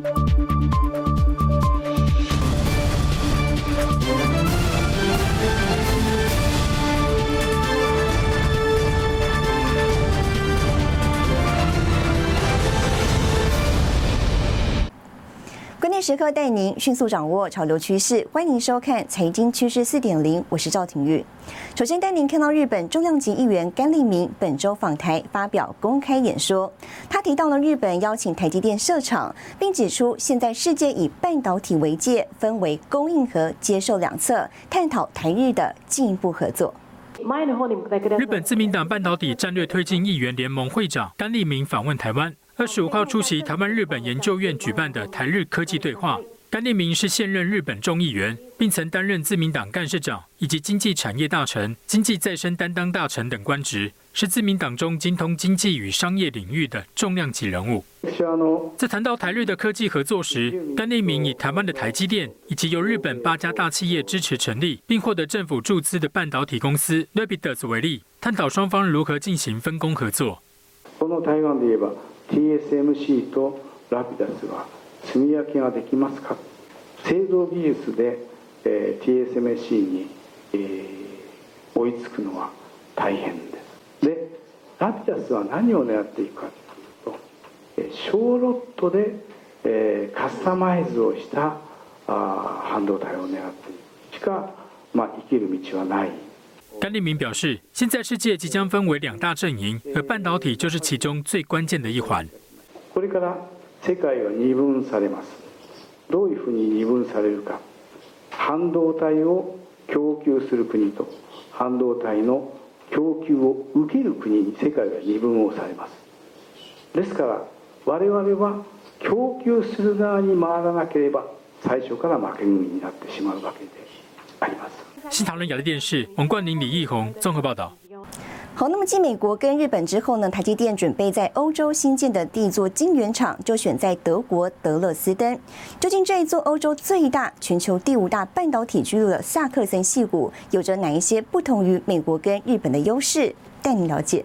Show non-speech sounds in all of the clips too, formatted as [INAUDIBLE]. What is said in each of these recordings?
Bye. 时刻带您迅速掌握潮流趋势，欢迎收看《财经趋势四点零》，我是赵廷玉。首先带您看到日本重量级议员甘利明本周访台发表公开演说，他提到了日本邀请台积电设厂，并指出现在世界以半导体为界，分为供应和接受两侧，探讨台日的进一步合作。日本自民党半导体战略推进议员联盟会长甘利明访问台湾。二十五号出席台湾日本研究院举办的台日科技对话。甘利明是现任日本众议员，并曾担任自民党干事长以及经济产业大臣、经济再生担当大臣等官职，是自民党中精通经济与商业领域的重量级人物。在谈到台日的科技合作时，甘利明以台湾的台积电以及由日本八家大企业支持成立并获得政府注资的半导体公司 Rapidus 为例，探讨双方如何进行分工合作。TSMC とラピダスは積み分けができますか？製造技術で、えー、TSMC に、えー、追いつくのは大変です。でラピダスは何を狙っていくかというと、え、小ロットで、えー、カスタマイズをしたあ半導体を狙っていく。しか、まあ、生きる道はない。甘利明表示，现在世界即将分为两大阵营，而半导体就是其中最关键的一环。これから世界は二分されます。どういうふうに二分されるか。半導体を供給する国と半導体の供給を受ける国に世界が二分をされます。ですから我々は供給する側に回らなければ最初から負け組になってしまうわけであります。新唐人亚的电视，王冠霖、李义宏综合报道。好，那么继美国跟日本之后呢，台积电准备在欧洲新建的第一座晶圆厂就选在德国德勒斯登。究竟这一座欧洲最大、全球第五大半导体巨鹿的萨克森系股，有着哪一些不同于美国跟日本的优势？带你了解。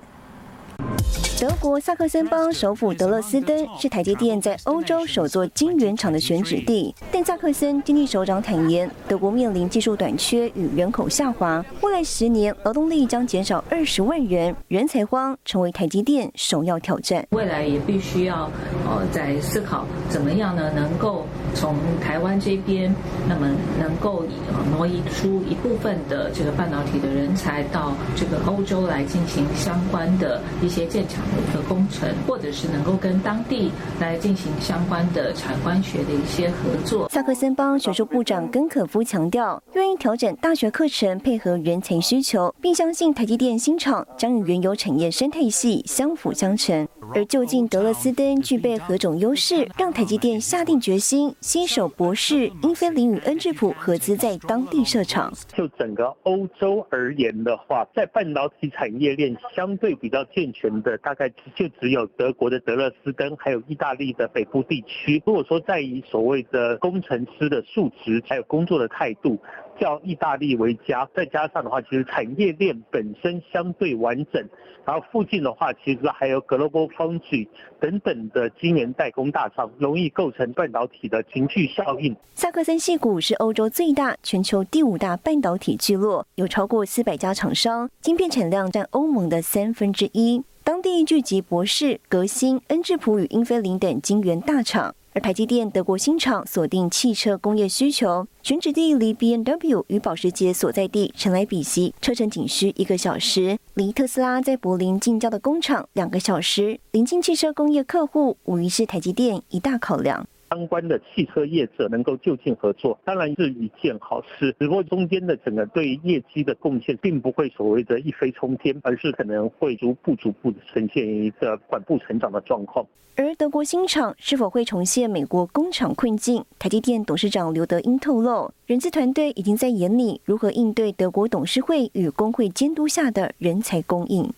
德国萨克森邦首府德勒斯登是台积电在欧洲首座晶圆厂的选址地，但萨克森经济首长坦言，德国面临技术短缺与人口下滑，未来十年劳动力将减少二十万人，人才荒成为台积电首要挑战。未来也必须要呃在思考怎么样呢，能够从台湾这边，那么能够呃挪移出一部分的这个半导体的人才到这个欧洲来进行相关的一些建厂的。一个工程，或者是能够跟当地来进行相关的产官学的一些合作。萨克森邦学术部长根可夫强调，愿意调整大学课程配合人才需求，并相信台积电新厂将与原有产业生态系相辅相成。而就近德勒斯登具备何种优势，让台积电下定决心新手博士、英菲林与恩智浦合资在当地设厂。就整个欧洲而言的话，在半导体产业链相对比较健全的大。概就只有德国的德勒斯登，还有意大利的北部地区。如果说在以所谓的工程师的素质，还有工作的态度，叫意大利为家，再加上的话，其实产业链本身相对完整。然后附近的话，其实还有 Global Foundry 等等的晶圆代工大厂，容易构成半导体的群聚效应。萨克森系股是欧洲最大、全球第五大半导体聚落，有超过四百家厂商，晶片产量占欧盟的三分之一。当地聚集博士、革新、恩智浦与英飞凌等晶圆大厂，而台积电德国新厂锁定汽车工业需求，选址地离 B N W 与保时捷所在地陈莱比锡车程仅需一个小时，离特斯拉在柏林近郊的工厂两个小时，临近汽车工业客户无疑是台积电一大考量。相关的汽车业者能够就近合作，当然是一件好事。只不过中间的整个对业绩的贡献，并不会所谓的一飞冲天，而是可能会逐步逐步的呈现一个缓步成长的状况。而德国新厂是否会重现美国工厂困境？台积电董事长刘德英透露，人资团队已经在眼里如何应对德国董事会与工会监督下的人才供应。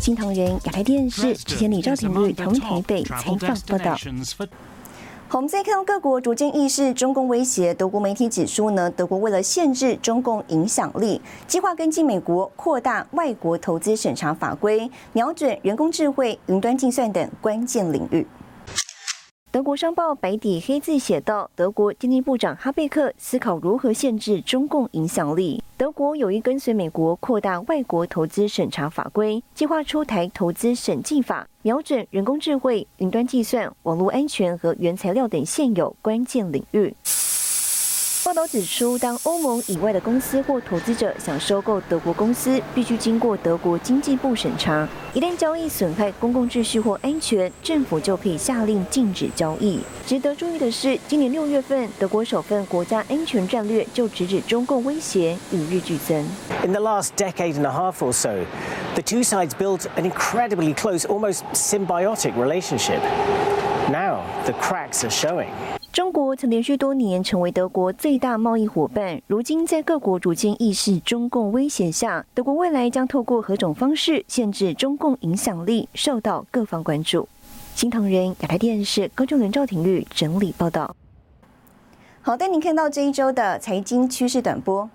新唐人亚太电视之前李兆廷率同台北采访报道。我们再看到各国逐渐意识中共威胁，德国媒体指出呢，德国为了限制中共影响力，计划跟进美国扩大外国投资审查法规，瞄准人工智慧、云端计算等关键领域。德国商报白底黑字写道：“德国经济部长哈贝克思考如何限制中共影响力。德国有意跟随美国扩大外国投资审查法规，计划出台投资审计法，瞄准人工智慧、云端计算、网络安全和原材料等现有关键领域。”报道指出，当欧盟以外的公司或投资者想收购德国公司，必须经过德国经济部审查。一旦交易损害公共秩序或安全，政府就可以下令禁止交易。值得注意的是，今年六月份，德国首份国家安全战略就直指中共威胁与日俱增。In the last decade and a half or so, the two sides built an incredibly close, almost symbiotic relationship. Now the cracks are showing. 中国曾连续多年成为德国最大贸易伙伴，如今在各国逐渐意识中共威胁下，德国未来将透过何种方式限制中共影响力，受到各方关注。新唐人亚太电视高中伦赵廷玉整理报道。好，带您看到这一周的财经趋势短波。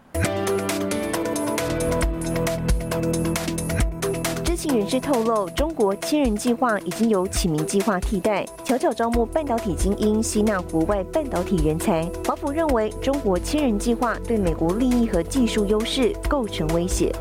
人士透露，中国千人计划已经由启明计划替代，巧巧招募半导体精英，吸纳国外半导体人才。华府认为，中国千人计划对美国利益和技术优势构成威胁。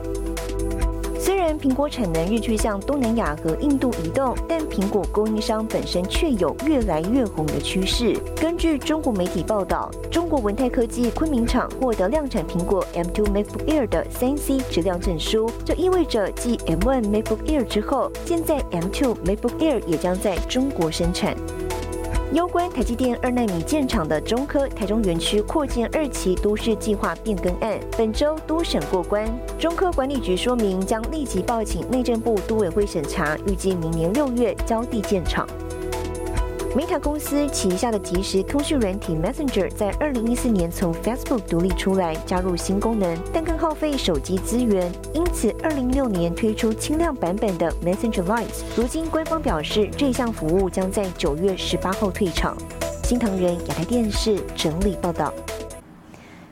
苹果产能日趋向东南亚和印度移动，但苹果供应商本身却有越来越红的趋势。根据中国媒体报道，中国文泰科技昆明厂获得量产苹果 M2 MacBook Air 的三 C 质量证书，这意味着继 M1 MacBook Air 之后，现在 M2 MacBook Air 也将在中国生产。攸关台积电二纳米建厂的中科台中园区扩建二期都市计划变更案，本周都审过关。中科管理局说明将立即报请内政部都委会审查，预计明年六月交地建厂。Meta 公司旗下的即时通讯软体 Messenger 在二零一四年从 Facebook 独立出来，加入新功能，但更耗费手机资源，因此二零一六年推出轻量版本的 Messenger Lite。如今官方表示，这项服务将在九月十八号退场。新唐人亚太电视整理报道。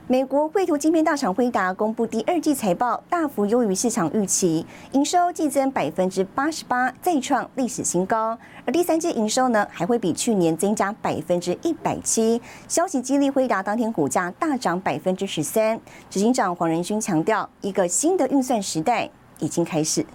美国绘图晶片大厂辉达公布第二季财报，大幅优于市场预期，营收季增百分之八十八，再创历史新高。而第三季营收呢，还会比去年增加百分之一百七。消息激励辉达当天股价大涨百分之十三。执行长黄仁勋强调，一个新的运算时代已经开始。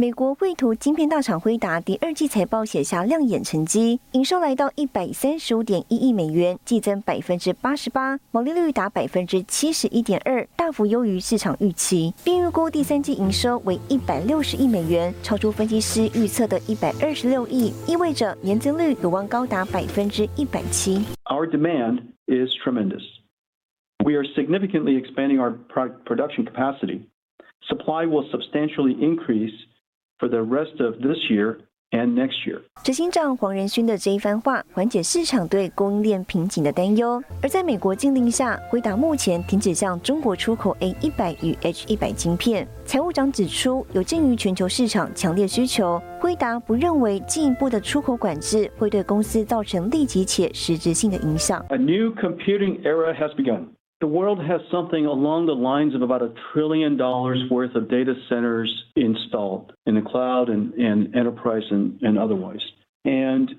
美国绘图晶片大厂辉达第二季财报写下亮眼成绩，营收来到一百三十五点一亿美元，季增百分之八十八，毛利率达百分之七十一点二，大幅优于市场预期，并预估第三季营收为一百六十亿美元，超出分析师预测的一百二十六亿，意味着年增率有望高达百分之一百七。Our demand is tremendous. We are significantly expanding our production capacity. Supply will substantially increase. For the rest of this year and next year. 执行长黄仁勋的这一番话，缓解市场对供应链瓶颈的担忧。而在美国禁令下，辉达目前停止向中国出口 A 一百与 H 一百晶片。财务长指出，有鉴于全球市场强烈需求，辉达不认为进一步的出口管制会对公司造成立即且实质性的影响。A new computing era has begun. The world has something along the lines of about a trillion dollars worth of data centers installed in the cloud and, and enterprise and, and otherwise. And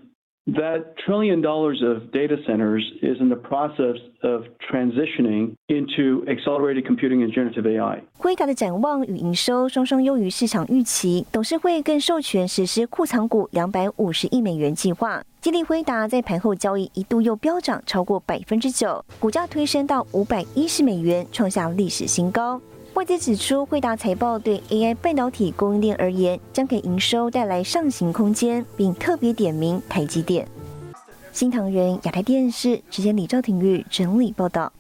that trillion dollars of data centers is in the process of transitioning into accelerated computing and generative AI. 辉达的展望与营收双双优于市场预期，董事会更授权实施库藏股两百五十亿美元计划。激励辉达在盘后交易一度又飙涨超过百分之九，股价推升到五百一十美元，创下历史新高。外界指出，惠达财报对 AI 半导体供应链而言，将给营收带来上行空间，并特别点名台积电。新唐人亚太电视直接李兆廷玉整理报道。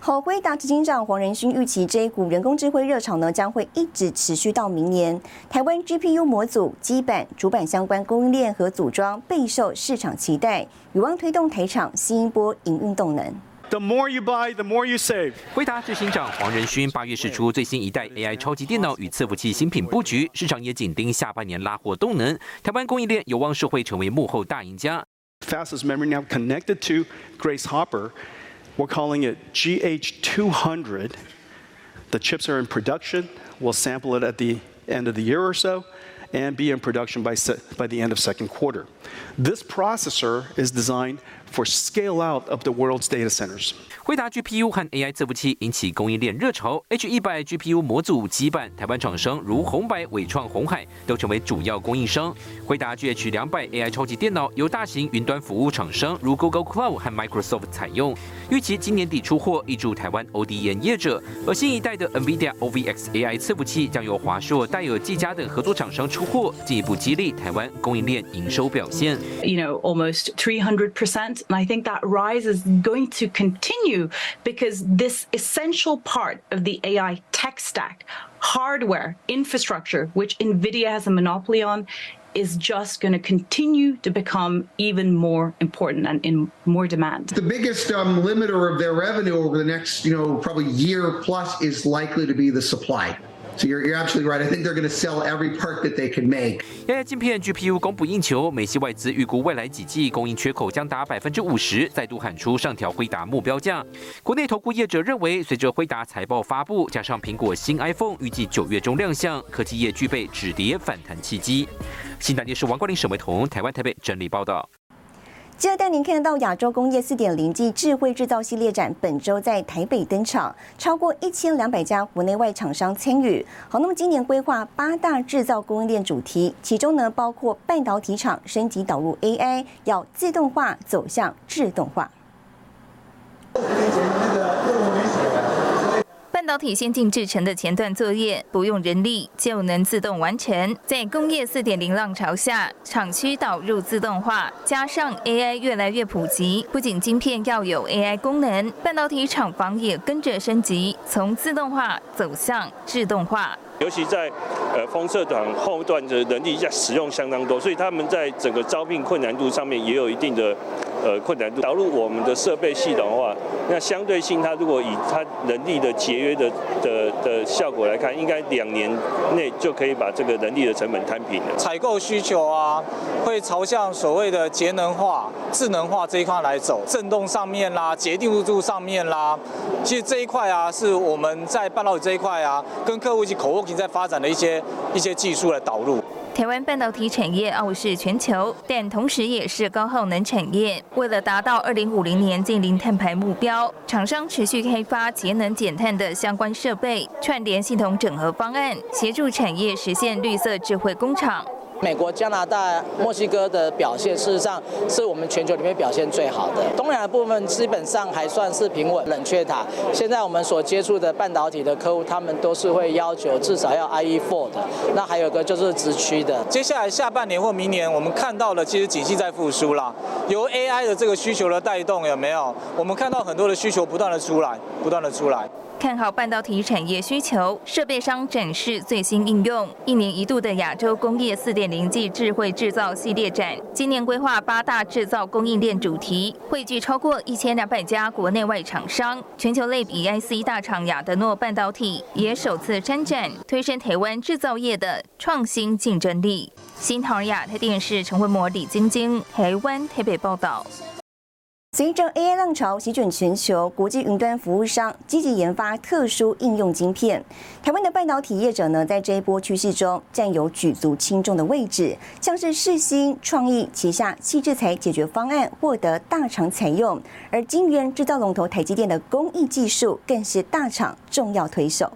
好，辉达执行长黄仁勋预期，这一股人工智慧热潮呢，将会一直持续到明年。台湾 GPU 模组、基板、主板相关供应链和组装备受市场期待，有望推动台厂新一波营运动能。The more you buy, the more you save。回答执行长黄仁勋八月释出最新一代 AI 超级电脑与伺服器新品布局，市场也紧盯下半年拉货动能。台湾供应链有望是会成为幕后大赢家。Fastest memory now connected to Grace Hopper. We're calling it GH200. The chips are in production. We'll sample it at the end of the year or so. and be in production by, by the end of second quarter. This processor is designed for scale out of the world's data centers. 惠达 GPU 和 AI 伺服器引起供应链热潮，H 一百 GPU 模组基板，台湾厂商如红白、伟创、红海都成为主要供应商。惠达 GH 两百 AI 超级电脑由大型云端服务厂商如 Google Cloud 和 Microsoft 采用，预期今年底出货，挹注台湾 ODM 业者。而新一代的 NVIDIA OVX AI 伺服器将由华硕、戴尔、技嘉等合作厂商出货，进一步激励台湾供应链营收表现。You know, almost 300 percent, and I think that rise is going to continue. because this essential part of the AI tech stack, hardware, infrastructure, which NVIDIA has a monopoly on, is just going to continue to become even more important and in more demand. The biggest um, limiter of their revenue over the next, you know, probably year plus is likely to be the supply. So you're you're absolutely right. I think they're going to sell every part that they can make. AI 镜片 GPU 供不应求，美系外资预估未来几季供应缺口将达百分之五十，再度喊出上调辉达目标价。国内投顾业者认为，随着辉达财报发布，加上苹果新 iPhone 预计九月中亮相，科技业具备止跌反弹契机。新大电视王冠林、沈维彤，台湾台北整理报道。接着带您看到亚洲工业四点零暨智慧制造系列展，本周在台北登场，超过一千两百家国内外厂商参与。好，那么今年规划八大制造供应链主题，其中呢包括半导体厂升级导入 AI，要自动化走向自动化。半导体先进制成的前段作业不用人力就能自动完成。在工业四点零浪潮下，厂区导入自动化，加上 AI 越来越普及，不仅晶片要有 AI 功能，半导体厂房也跟着升级，从自动化走向自动化。尤其在呃封测短后段的人力在使用相当多，所以他们在整个招聘困难度上面也有一定的。呃，困难度导入我们的设备系统的话，那相对性，它如果以它人力的节约的的的效果来看，应该两年内就可以把这个人力的成本摊平了。采购需求啊，会朝向所谓的节能化、智能化这一块来走，振动上面啦，洁定度上面啦，其实这一块啊，是我们在半导体这一块啊，跟客户一起口 working 在发展的一些一些技术来导入。台湾半导体产业傲视全球，但同时也是高耗能产业。为了达到二零五零年近零碳排目标，厂商持续开发节能减碳的相关设备、串联系统整合方案，协助产业实现绿色智慧工厂。美国、加拿大、墨西哥的表现，事实上是我们全球里面表现最好的。东南亚部分基本上还算是平稳。冷却塔，现在我们所接触的半导体的客户，他们都是会要求至少要 [LAUGHS] IE4 的。那还有个就是直驱的。接下来下半年或明年，我们看到了其实景气在复苏啦，由 AI 的这个需求的带动，有没有？我们看到很多的需求不断的出来，不断的出来。看好半导体产业需求，设备商展示最新应用。一年一度的亚洲工业四点零暨智慧制造系列展，今年规划八大制造供应链主题，汇聚超过一千两百家国内外厂商。全球类比 IC 大厂亚德诺半导体也首次参展，推升台湾制造业的创新竞争力。新唐人亚太电视陈慧模、李晶晶，台湾台北报道。随着 AI 浪潮席卷全球，国际云端服务商积极研发特殊应用晶片。台湾的半导体业者呢，在这一波趋势中占有举足轻重的位置，像是世新创意旗下细制材解决方案获得大厂采用，而晶圆制造龙头台积电的工艺技术更是大厂重要推手。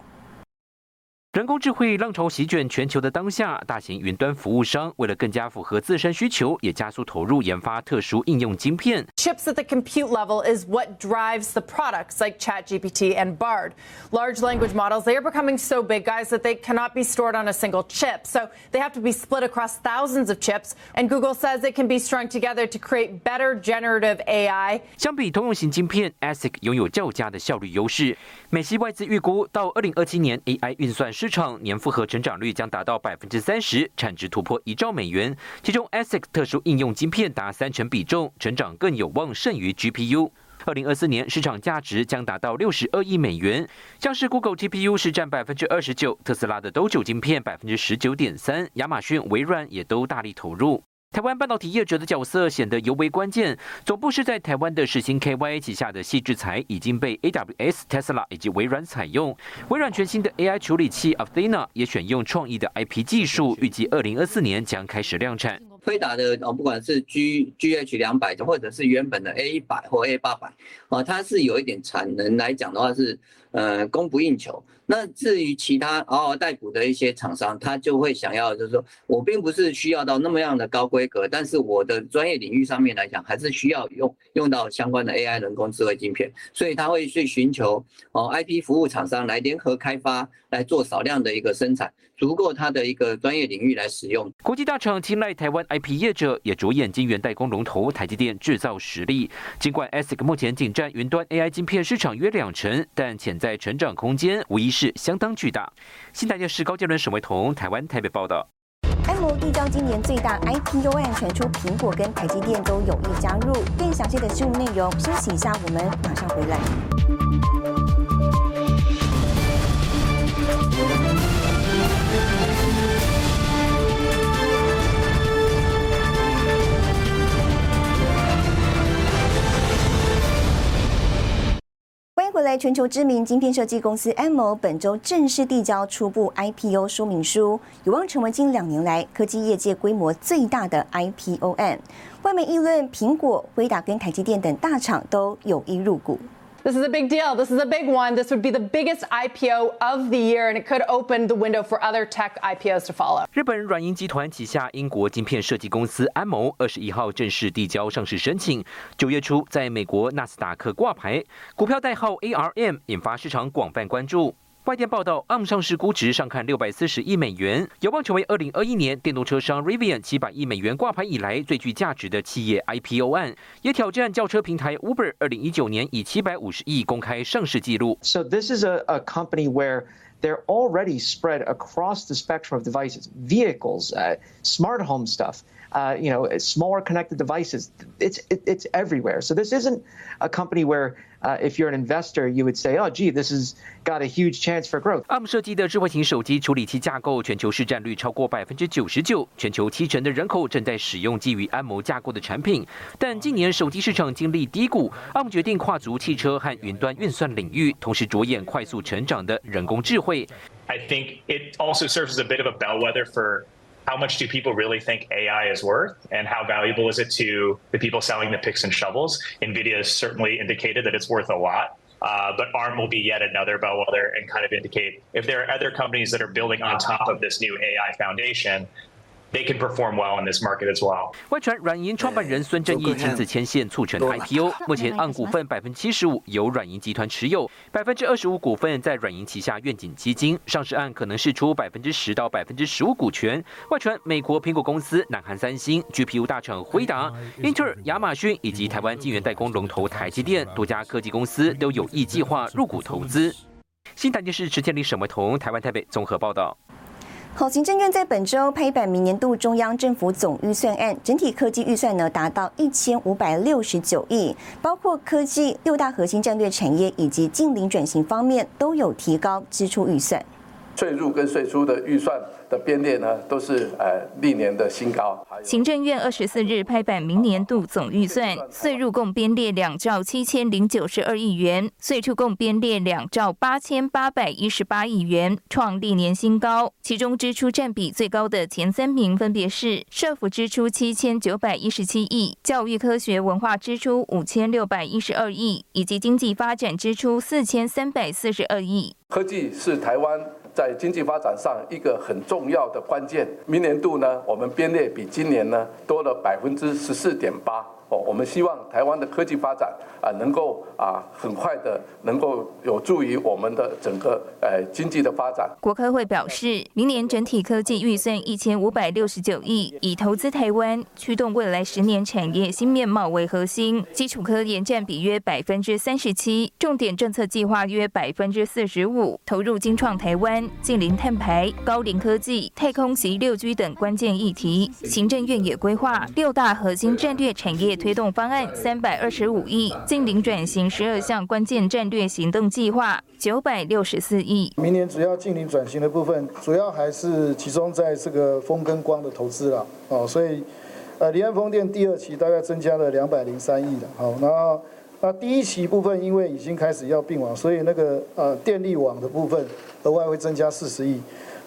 人工智慧浪潮席卷全球的当下，大型云端服务商为了更加符合自身需求，也加速投入研发特殊应用晶片。Chips at the compute level is what drives the products like ChatGPT and Bard. Large language models, they are becoming so big, guys, that they cannot be stored on a single chip. So they have to be split across thousands of chips. And Google says it can be strung together to create better generative AI. 相比通用型晶片，ASIC 拥有较佳的效率优势。美系外资预估，到二零二七年，AI 运算 市场年复合成长率将达到百分之三十，产值突破一兆美元。其中，ASIC 特殊应用晶片达三成比重，成长更有望胜于 GPU。二零二四年市场价值将达到六十二亿美元。像是 Google GPU 是占百分之二十九，特斯拉的 d o 晶片百分之十九点三，亚马逊、微软也都大力投入。台湾半导体业者的角色显得尤为关键。总部是在台湾的世新 KY 旗下的细制材已经被 AWS、Tesla 以及微软采用。微软全新的 AI 处理器 Athena 也选用创意的 IP 技术，预计二零二四年将开始量产。飞达的哦，不管是 G GH 两百或者是原本的 A 一百或 A 八百，啊，它是有一点产能来讲的话是呃供不应求。那至于其他嗷嗷待哺的一些厂商，他就会想要，就是说我并不是需要到那么样的高规格，但是我的专业领域上面来讲，还是需要用用到相关的 AI 人工智慧晶片，所以他会去寻求哦 IP 服务厂商来联合开发，来做少量的一个生产，足够他的一个专业领域来使用。国际大厂青睐台湾 IP 业者，也着眼晶圆代工龙头台积电制造实力。尽管 ASIC 目前仅占云端 AI 晶片市场约两成，但潜在成长空间无疑是。相当巨大。新台电视高杰伦、沈维彤，台湾台北报道。MOD 将今年最大 IPO 案传出，苹果跟台积电都有意加入。更详细的新闻内容，休息一下，我们马上回来。来，全球知名晶片设计公司 m o 本周正式递交初步 IPO 说明书，有望成为近两年来科技业界规模最大的 IPO 案。外媒议论，苹果、辉达跟台积电等大厂都有意入股。This is a big deal. This is a big one. This would be the biggest IPO of the year, and it could open the window for other tech IPOs to follow. 日本软银集团旗下英国晶片设计公司安谋二十一号正式递交上市申请，九月初在美国纳斯达克挂牌，股票代号 ARM，引发市场广泛关注。外电报道，ARM 上市估值上看六百四十亿美元，有望成为二零二一年电动车商 Rivian 七百亿美元挂牌以来最具价值的企业 IPO 案，也挑战轿车平台 Uber 二零一九年以七百五十亿公开上市记录。So this is a a company where they're already spread across the spectrum of devices, vehicles, smart home stuff. uh, you know, smaller connected devices. It's it, it's everywhere. So this isn't a company where uh, if you're an investor, you would say, "Oh, gee, this has got a huge chance for growth." ARM 设计的智慧型手机处理器架构全球市占率超过百分之九十九，全球七成的人口正在使用基于安谋架构的产品。但近年手机市场经历低谷，ARM 决定跨足汽车和云端运算领域，同时着眼快速成长的人工智慧。I think it also serves as a bit of a bellwether for how much do people really think AI is worth and how valuable is it to the people selling the picks and shovels? NVIDIA has certainly indicated that it's worth a lot. Uh, but ARM will be yet another bellwether and kind of indicate if there are other companies that are building on top of this new AI foundation, they can perform well in this market as well。外传软银创办人孙正义亲自牵线促成 IPO，目前按股份百分之七十五由软银集团持有，百分之二十五股份在软银旗下愿景基金。上市案可能释出百分之十到百分之十五股权。外传美国苹果公司、南韩三星、GPU 大厂辉达、英特尔、亚马逊以及台湾晶圆代工龙头台积电多家科技公司都有意计划入股投资。新台电视池建立沈维彤，台湾台北综合报道。好，行政院在本周拍板明年度中央政府总预算案，整体科技预算呢达到一千五百六十九亿，包括科技六大核心战略产业以及近邻转型方面都有提高支出预算。税入跟税出的预算。的编列呢，都是呃历年的新高。行政院二十四日拍板明年度总预算，税入共编列两兆七千零九十二亿元，税出共编列两兆八千八百一十八亿元，创历年新高。其中支出占比最高的前三名分别是：社府支出七千九百一十七亿，教育科学文化支出五千六百一十二亿，以及经济发展支出四千三百四十二亿。科技是台湾。在经济发展上一个很重要的关键，明年度呢，我们编列比今年呢多了百分之十四点八。哦，我们希望台湾的科技发展啊，能够啊很快的能够有助于我们的整个呃经济的发展。国科会表示，明年整体科技预算一千五百六十九亿，以投资台湾、驱动未来十年产业新面貌为核心，基础科研占比约百分之三十七，重点政策计划约百分之四十五，投入精创台湾、近零碳排、高龄科技、太空及六 G 等关键议题。行政院也规划六大核心战略产业。推动方案三百二十五亿，近零转型十二项关键战略行动计划九百六十四亿。明年主要近零转型的部分，主要还是集中在这个风跟光的投资了哦，所以呃，离岸风电第二期大概增加了两百零三亿的，好，然后那第一期部分因为已经开始要并网，所以那个呃电力网的部分额外会增加四十亿。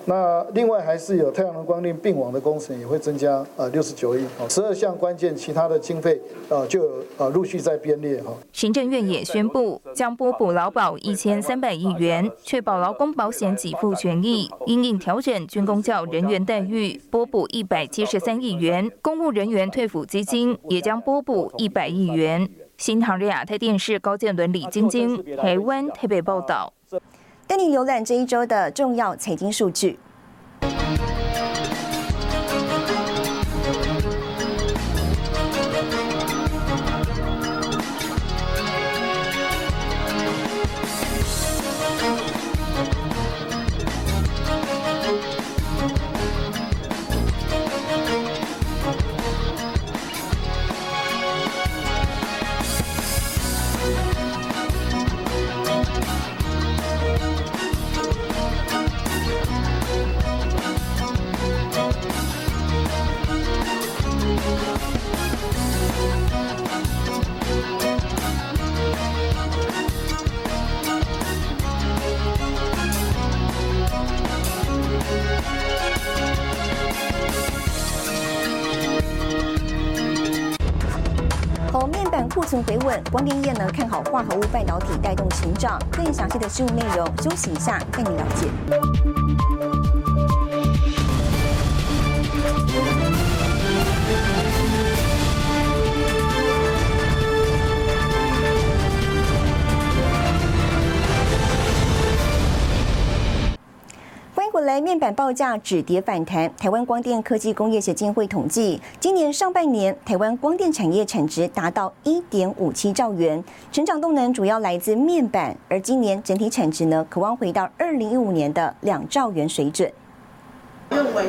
那另外还是有太阳能光电并网的工程也会增加呃六十九亿，十二项关键其他的经费呃就呃陆续在编列哈。行政院也宣布将拨补劳保一千三百亿元，确保劳工保险给付权益，因应调整军工教人员待遇，拨补一百七十三亿元，公务人员退抚基金也将拨补一百亿元。新唐人亚太电视高建伦、李晶晶，台湾台北报道。跟你浏览这一周的重要财经数据。光电业呢看好化合物半导体带动成长。更详细的新闻内容，休息一下带你了解。来面板报价止跌反弹。台湾光电科技工业协进会统计，今年上半年台湾光电产业产值达到一点五七兆元，成长动能主要来自面板，而今年整体产值呢，渴望回到二零一五年的两兆元水准。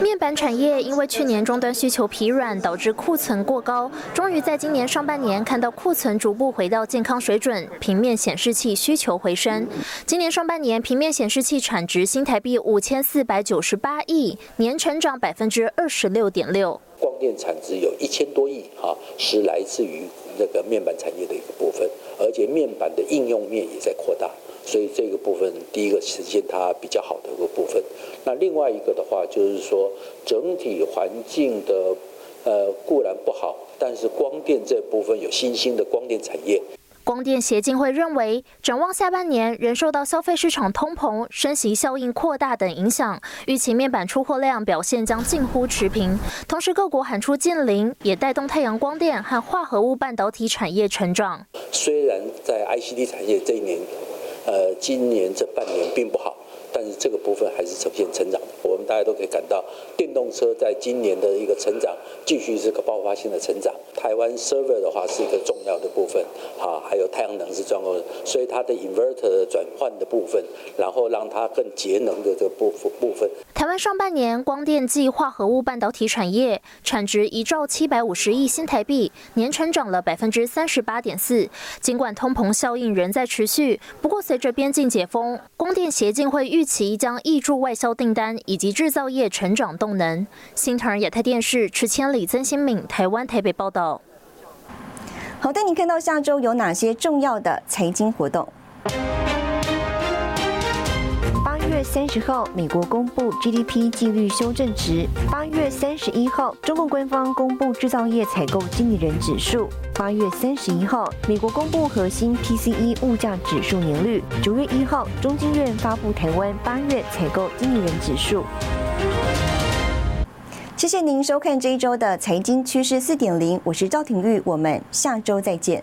面板产业因为去年终端需求疲软，导致库存过高，终于在今年上半年看到库存逐步回到健康水准，平面显示器需求回升。今年上半年平面显示器产值新台币五千四百九十八亿，年成长百分之二十六点六。光电产值有一千多亿，哈，是来自于那个面板产业的一个部分，而且面板的应用面也在扩大。所以这个部分，第一个实现它比较好的一个部分。那另外一个的话，就是说整体环境的呃固然不好，但是光电这部分有新兴的光电产业。光电协进会认为，展望下半年仍受到消费市场通膨、升息效应扩大等影响，预期面板出货量表现将近乎持平。同时，各国喊出禁零，也带动太阳光电和化合物半导体产业成长。虽然在 ICD 产业这一年。呃，今年这半年并不好，但是这个部分还是呈现成长。我们大家都可以感到，电动车在今年的一个成长，继续是个爆发性的成长。台湾 server 的话是一个重要的部分，哈，还有太阳能是重要的，所以它的 inverter 转换的部分，然后让它更节能的这部分部分。台湾上半年光电暨化合物半导体产业产值一兆七百五十亿新台币，年成长了百分之三十八点四。尽管通膨效应仍在持续，不过随着边境解封，光电协进会预期将挹注外销订单以及制造业成长动能。新唐人亚太电视池千里、曾新敏，台湾台北报道。好，带你看到下周有哪些重要的财经活动。三十号，美国公布 GDP 季率修正值。八月三十一号，中共官方公布制造业采购经理人指数。八月三十一号，美国公布核心 PCE 物价指数年率。九月一号，中经院发布台湾八月采购经理人指数。谢谢您收看这一周的财经趋势四点零，我是赵廷玉，我们下周再见。